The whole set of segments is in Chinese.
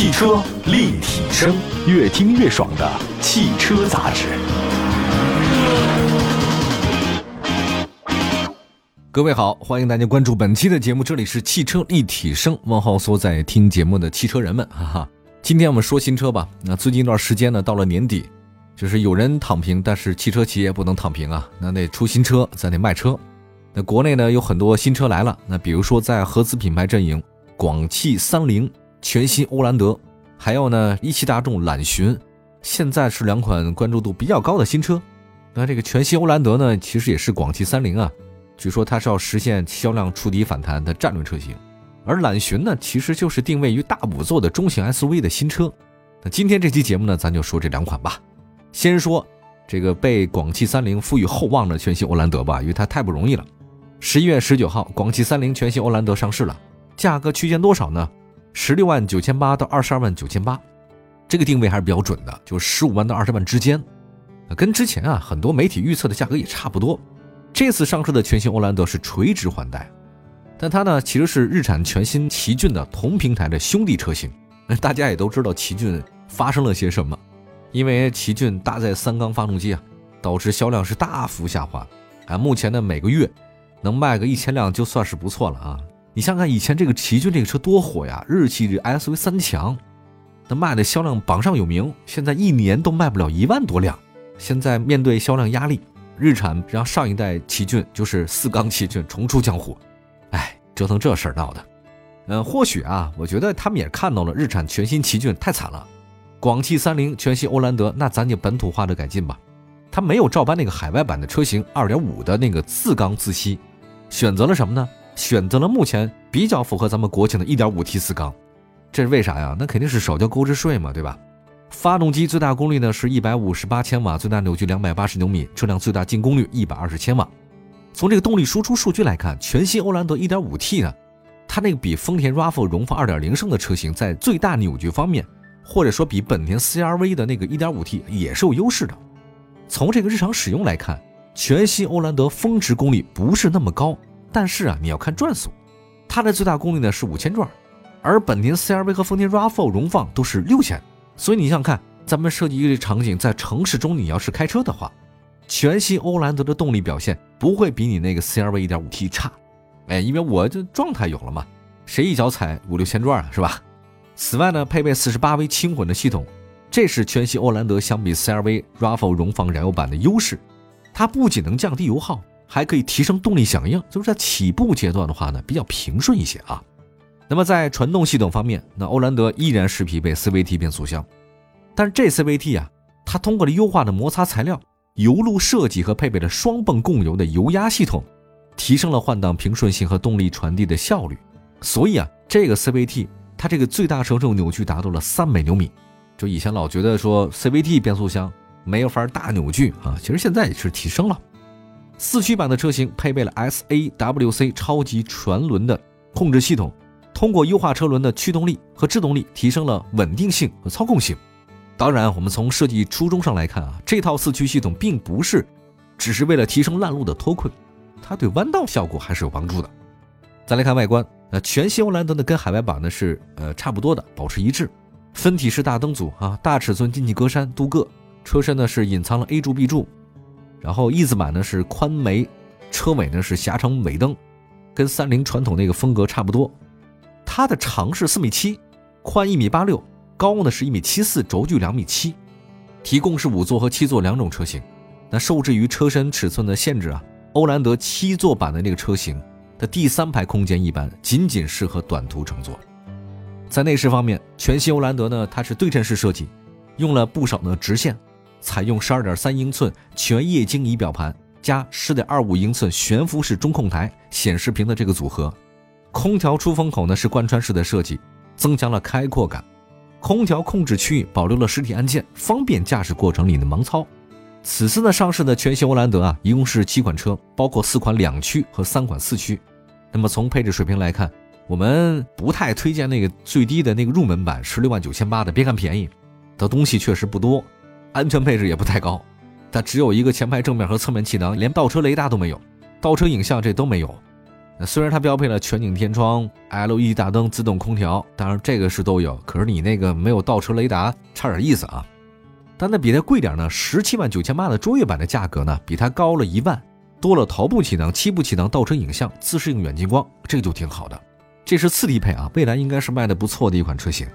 汽车立体声，越听越爽的汽车杂志。各位好，欢迎大家关注本期的节目，这里是汽车立体声，问候所在听节目的汽车人们，哈哈。今天我们说新车吧。那最近一段时间呢，到了年底，就是有人躺平，但是汽车企业不能躺平啊，那得出新车，咱得卖车。那国内呢有很多新车来了，那比如说在合资品牌阵营，广汽三菱全新欧蓝德，还有呢一汽大众揽巡，现在是两款关注度比较高的新车。那这个全新欧蓝德呢，其实也是广汽三菱啊。据说它是要实现销量触底反弹的战略车型，而揽巡呢，其实就是定位于大五座的中型 SUV 的新车。那今天这期节目呢，咱就说这两款吧。先说这个被广汽三菱赋予厚望的全新欧蓝德吧，因为它太不容易了。十一月十九号，广汽三菱全新欧蓝德上市了，价格区间多少呢？十六万九千八到二十二万九千八，这个定位还是比较准的，就十五万到二十万之间。跟之前啊很多媒体预测的价格也差不多。这次上市的全新欧蓝德是垂直换代，但它呢其实是日产全新奇骏的同平台的兄弟车型。大家也都知道奇骏发生了些什么，因为奇骏搭载三缸发动机啊，导致销量是大幅下滑。啊，目前呢每个月能卖个一千辆就算是不错了啊。你想想以前这个奇骏这个车多火呀，日系 SUV 三强，那卖的销量榜上有名。现在一年都卖不了一万多辆，现在面对销量压力。日产让上一代奇骏就是四缸奇骏重出江湖，哎，折腾这事儿闹的，嗯，或许啊，我觉得他们也看到了日产全新奇骏太惨了，广汽三菱全新欧蓝德，那咱就本土化的改进吧，他没有照搬那个海外版的车型二点五的那个四缸自吸，选择了什么呢？选择了目前比较符合咱们国情的一点五 T 四缸，这是为啥呀？那肯定是少交购置税嘛，对吧？发动机最大功率呢是一百五十八千瓦，最大扭矩两百八十牛米，车辆最大净功率一百二十千瓦。从这个动力输出数据来看，全新欧蓝德一点五 T 呢，它那个比丰田 RAV4 荣放二点零升的车型在最大扭矩方面，或者说比本田 CRV 的那个一点五 T 也是有优势的。从这个日常使用来看，全新欧蓝德峰值功率不是那么高，但是啊，你要看转速，它的最大功率呢是五千转，而本田 CRV 和丰田 RAV4 荣放都是六千。所以你想想看，咱们设计一个场景，在城市中你要是开车的话，全新欧蓝德的动力表现不会比你那个 CRV 1.5T 差，哎，因为我这状态有了嘛，谁一脚踩五六千转啊，是吧？此外呢，配备 48V 轻混的系统，这是全新欧蓝德相比 CRV RAV4 荣放燃油版的优势，它不仅能降低油耗，还可以提升动力响应，就是在起步阶段的话呢，比较平顺一些啊。那么在传动系统方面，那欧蓝德依然是匹配 CVT 变速箱，但是这 CVT 啊，它通过了优化的摩擦材料、油路设计和配备了双泵供油的油压系统，提升了换挡平顺性和动力传递的效率。所以啊，这个 CVT 它这个最大承受扭矩达到了三百牛米。就以前老觉得说 CVT 变速箱没有法大扭矩啊，其实现在也是提升了。四驱版的车型配备了 SAWC 超级全轮的控制系统。通过优化车轮的驱动力和制动力，提升了稳定性和操控性。当然，我们从设计初衷上来看啊，这套四驱系统并不是只是为了提升烂路的脱困，它对弯道效果还是有帮助的。再来看外观，呃全新欧蓝德呢跟海外版呢是呃差不多的，保持一致。分体式大灯组啊，大尺寸进气格栅镀铬，车身呢是隐藏了 A 柱 B 柱，然后 E 字版呢是宽眉，车尾呢是狭长尾灯，跟三菱传统那个风格差不多。它的长是四米七，宽一米八六，高呢是一米七四，轴距两米七，提供是五座和七座两种车型。那受制于车身尺寸的限制啊，欧蓝德七座版的那个车型的第三排空间一般，仅仅适合短途乘坐。在内饰方面，全新欧蓝德呢，它是对称式设计，用了不少的直线，采用十二点三英寸全液晶仪表盘加十点二五英寸悬浮式中控台显示屏的这个组合。空调出风口呢是贯穿式的设计，增强了开阔感。空调控制区域保留了实体按键，方便驾驶过程里的盲操。此次呢上市的全新欧蓝德啊，一共是七款车，包括四款两驱和三款四驱。那么从配置水平来看，我们不太推荐那个最低的那个入门版十六万九千八的，别看便宜，的东西确实不多，安全配置也不太高。它只有一个前排正面和侧面气囊，连倒车雷达都没有，倒车影像这都没有。虽然它标配了全景天窗、LED 大灯、自动空调，当然这个是都有，可是你那个没有倒车雷达，差点意思啊。但那比它贵点呢，十七万九千八的卓越版的价格呢，比它高了一万，多了头部气囊、七部气囊、倒车影像、自适应远近光，这个就挺好的。这是次低配啊，未来应该是卖的不错的一款车型。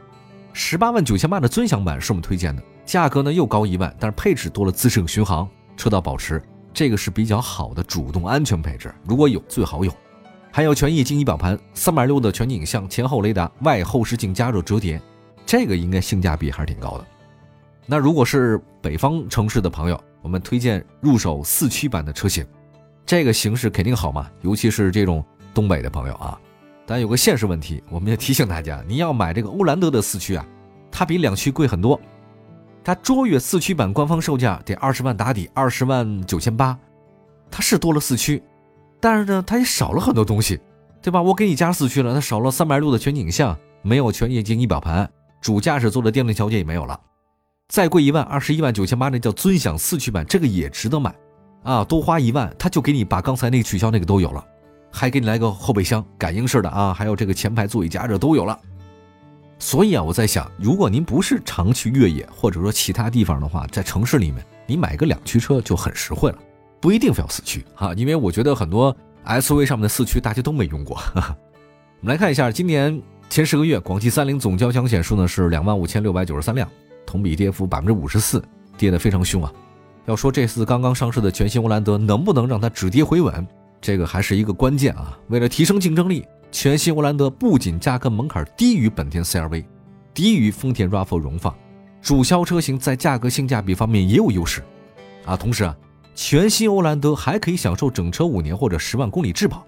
十八万九千八的尊享版是我们推荐的，价格呢又高一万，但是配置多了自适应巡航、车道保持，这个是比较好的主动安全配置，如果有最好有。还有全液晶仪表盘、三百六的全景影像、前后雷达、外后视镜加热折叠，这个应该性价比还是挺高的。那如果是北方城市的朋友，我们推荐入手四驱版的车型，这个形式肯定好嘛，尤其是这种东北的朋友啊。但有个现实问题，我们也提醒大家，你要买这个欧蓝德的四驱啊，它比两驱贵很多。它卓越四驱版官方售价得二十万打底，二十万九千八，它是多了四驱，但是呢，它也少了很多东西，对吧？我给你加四驱了，它少了三百六的全景像，没有全液晶仪表盘，主驾驶座的电动调节也没有了。再贵一万，二十一万九千八，那叫尊享四驱版，这个也值得买，啊，多花一万，他就给你把刚才那个取消那个都有了，还给你来个后备箱，感应式的啊，还有这个前排座椅加热都有了。所以啊，我在想，如果您不是常去越野或者说其他地方的话，在城市里面，你买个两驱车就很实惠了，不一定非要四驱哈，因为我觉得很多 SUV 上面的四驱大家都没用过。我们来看一下，今年前十个月，广汽三菱总交强险数呢是两万五千六百九十三辆。同比跌幅百分之五十四，跌得非常凶啊！要说这次刚刚上市的全新欧蓝德能不能让它止跌回稳，这个还是一个关键啊！为了提升竞争力，全新欧蓝德不仅价格门槛低于本田 CR-V，低于丰田 RAV4 荣放，主销车型在价格性价比方面也有优势啊！同时啊，全新欧蓝德还可以享受整车五年或者十万公里质保，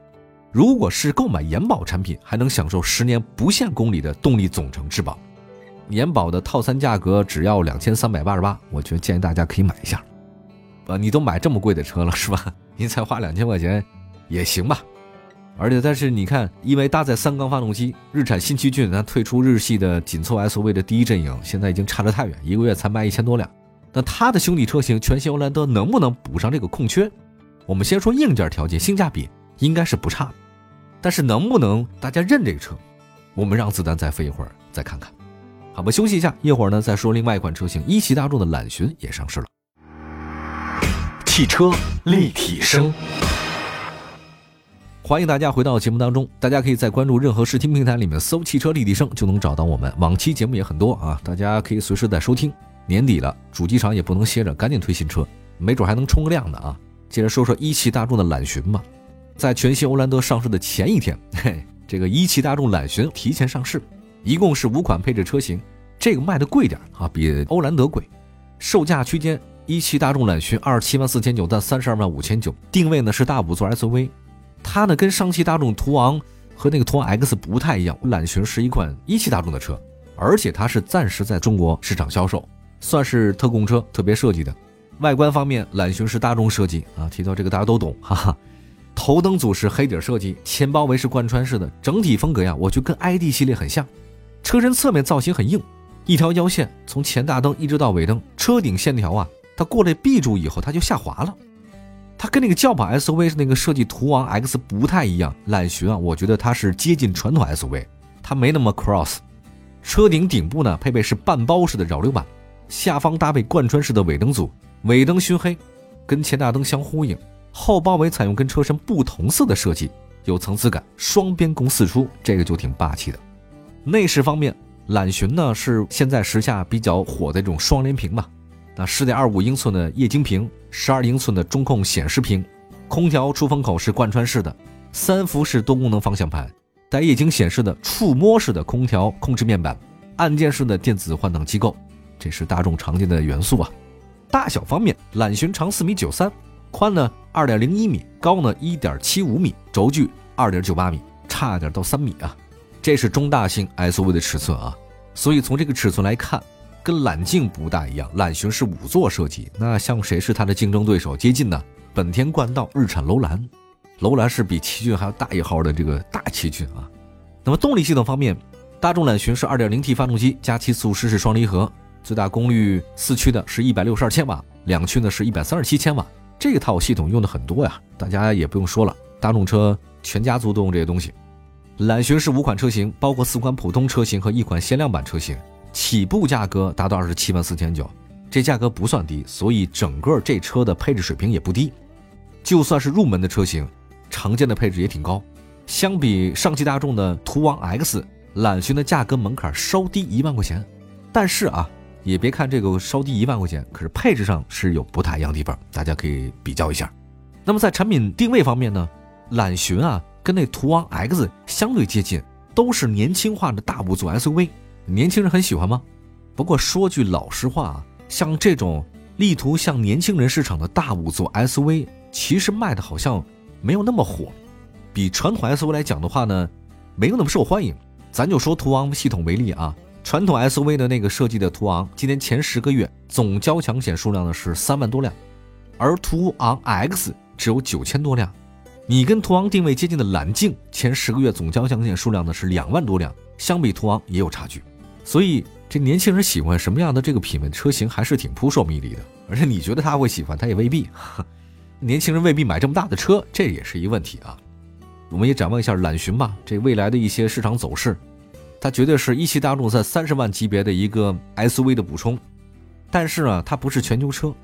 如果是购买延保产品，还能享受十年不限公里的动力总成质保。延保的套餐价格只要两千三百八十八，我觉得建议大家可以买一下。呃，你都买这么贵的车了是吧？您才花两千块钱也行吧。而且，但是你看，因为搭载三缸发动机，日产新奇骏它退出日系的紧凑 SUV 的第一阵营，现在已经差得太远，一个月才卖一千多辆。那它的兄弟车型全新欧蓝德能不能补上这个空缺？我们先说硬件条件，性价比应该是不差的。但是能不能大家认这个车？我们让子弹再飞一会儿，再看看。好吧，休息一下，一会儿呢再说另外一款车型，一汽大众的揽巡也上市了。汽车立体声，欢迎大家回到节目当中。大家可以在关注任何视听平台里面搜“汽车立体声”，就能找到我们。往期节目也很多啊，大家可以随时在收听。年底了，主机厂也不能歇着，赶紧推新车，没准还能冲个量呢啊！接着说说一汽大众的揽巡吧。在全新欧蓝德上市的前一天，嘿，这个一汽大众揽巡提前上市。一共是五款配置车型，这个卖的贵点啊，比欧蓝德贵，售价区间一汽大众揽巡二十七万四千九到三十二万五千九，定位呢是大五座 SUV，它呢跟上汽大众途昂和那个途昂 X 不太一样，揽巡是一款一汽大众的车，而且它是暂时在中国市场销售，算是特供车，特别设计的。外观方面，揽巡是大众设计啊，提到这个大家都懂，哈哈。头灯组是黑底设计，前包围是贯穿式的，整体风格呀，我觉得跟 ID 系列很像。车身侧面造型很硬，一条腰线从前大灯一直到尾灯，车顶线条啊，它过了 B 柱以后，它就下滑了。它跟那个轿跑 SUV 是那个设计途昂 X 不太一样。揽巡啊，我觉得它是接近传统 SUV，它没那么 cross。车顶顶部呢，配备是半包式的扰流板，下方搭配贯穿式的尾灯组，尾灯熏黑，跟前大灯相呼应。后包围采用跟车身不同色的设计，有层次感，双边共四出，这个就挺霸气的。内饰方面，揽巡呢是现在时下比较火的这种双联屏吧。那十点二五英寸的液晶屏，十二英寸的中控显示屏，空调出风口是贯穿式的，三幅式多功能方向盘，带液晶显示的触摸式的空调控制面板，按键式的电子换挡机构，这是大众常见的元素啊。大小方面，揽巡长四米九三，宽呢二点零一米，高呢一点七五米，轴距二点九八米，差点到三米啊。这是中大型 SUV 的尺寸啊，所以从这个尺寸来看，跟揽境不大一样。揽巡是五座设计，那像谁是它的竞争对手？接近呢？本田冠道、日产楼兰，楼兰是比奇骏还要大一号的这个大奇骏啊。那么动力系统方面，大众揽巡是 2.0T 发动机加七速湿式双离合，最大功率四驱的是一百六十二千瓦，两驱呢是一百三十七千瓦。这套系统用的很多呀，大家也不用说了，大众车全家族都用这些东西。揽巡是五款车型，包括四款普通车型和一款限量版车型，起步价格达到二十七万四千九，这价格不算低，所以整个这车的配置水平也不低。就算是入门的车型，常见的配置也挺高。相比上汽大众的途昂 X，揽巡的价格门槛稍低一万块钱，但是啊，也别看这个稍低一万块钱，可是配置上是有不太一样的地方，大家可以比较一下。那么在产品定位方面呢，揽巡啊。跟那途昂 X 相对接近，都是年轻化的大五座 SUV，年轻人很喜欢吗？不过说句老实话啊，像这种力图向年轻人市场的大五座 SUV，其实卖的好像没有那么火。比传统 SUV 来讲的话呢，没有那么受欢迎。咱就说途昂系统为例啊，传统 SUV 的那个设计的途昂，今年前十个月总交强险数量呢是三万多辆，而途昂 X 只有九千多辆。你跟途昂定位接近的揽境，前十个月总交强险数量呢是两万多辆，相比途昂也有差距，所以这年轻人喜欢什么样的这个品味车型还是挺扑朔迷离的。而且你觉得他会喜欢，他也未必。年轻人未必买这么大的车，这也是一个问题啊。我们也展望一下揽巡吧，这未来的一些市场走势，它绝对是一汽大众在三十万级别的一个 SUV 的补充，但是呢，它不是全球车，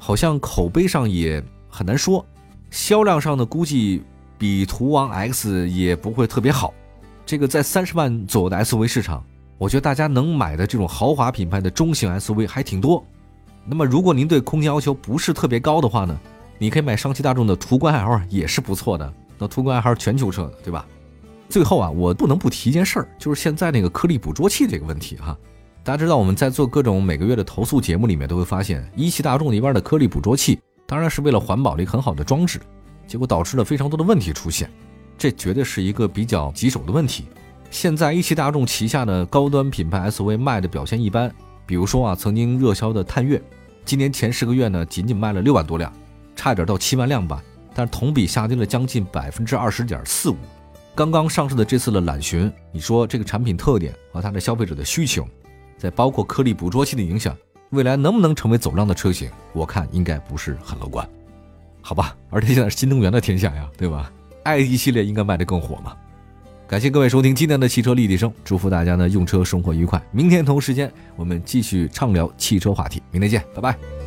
好像口碑上也很难说。销量上呢，估计比途昂 X 也不会特别好。这个在三十万左右的 SUV 市场，我觉得大家能买的这种豪华品牌的中型 SUV 还挺多。那么，如果您对空间要求不是特别高的话呢，你可以买上汽大众的途观 L 也是不错的。那途观 L 是全球车，对吧？最后啊，我不能不提一件事儿，就是现在那个颗粒捕捉器这个问题哈。大家知道我们在做各种每个月的投诉节目里面，都会发现一汽大众里边的颗粒捕捉器。当然是为了环保的一个很好的装置，结果导致了非常多的问题出现，这绝对是一个比较棘手的问题。现在一汽大众旗下的高端品牌 SUV 卖的表现一般，比如说啊，曾经热销的探岳，今年前十个月呢，仅仅卖了六万多辆，差点到七万辆吧，但是同比下跌了将近百分之二十点四五。刚刚上市的这次的揽巡，你说这个产品特点和它的消费者的需求，再包括颗粒捕捉器的影响。未来能不能成为走量的车型？我看应该不是很乐观，好吧。而且现在是新能源的天下呀，对吧？ID 系列应该卖得更火嘛。感谢各位收听今天的汽车立体声，祝福大家呢用车生活愉快。明天同时间我们继续畅聊汽车话题，明天见，拜拜。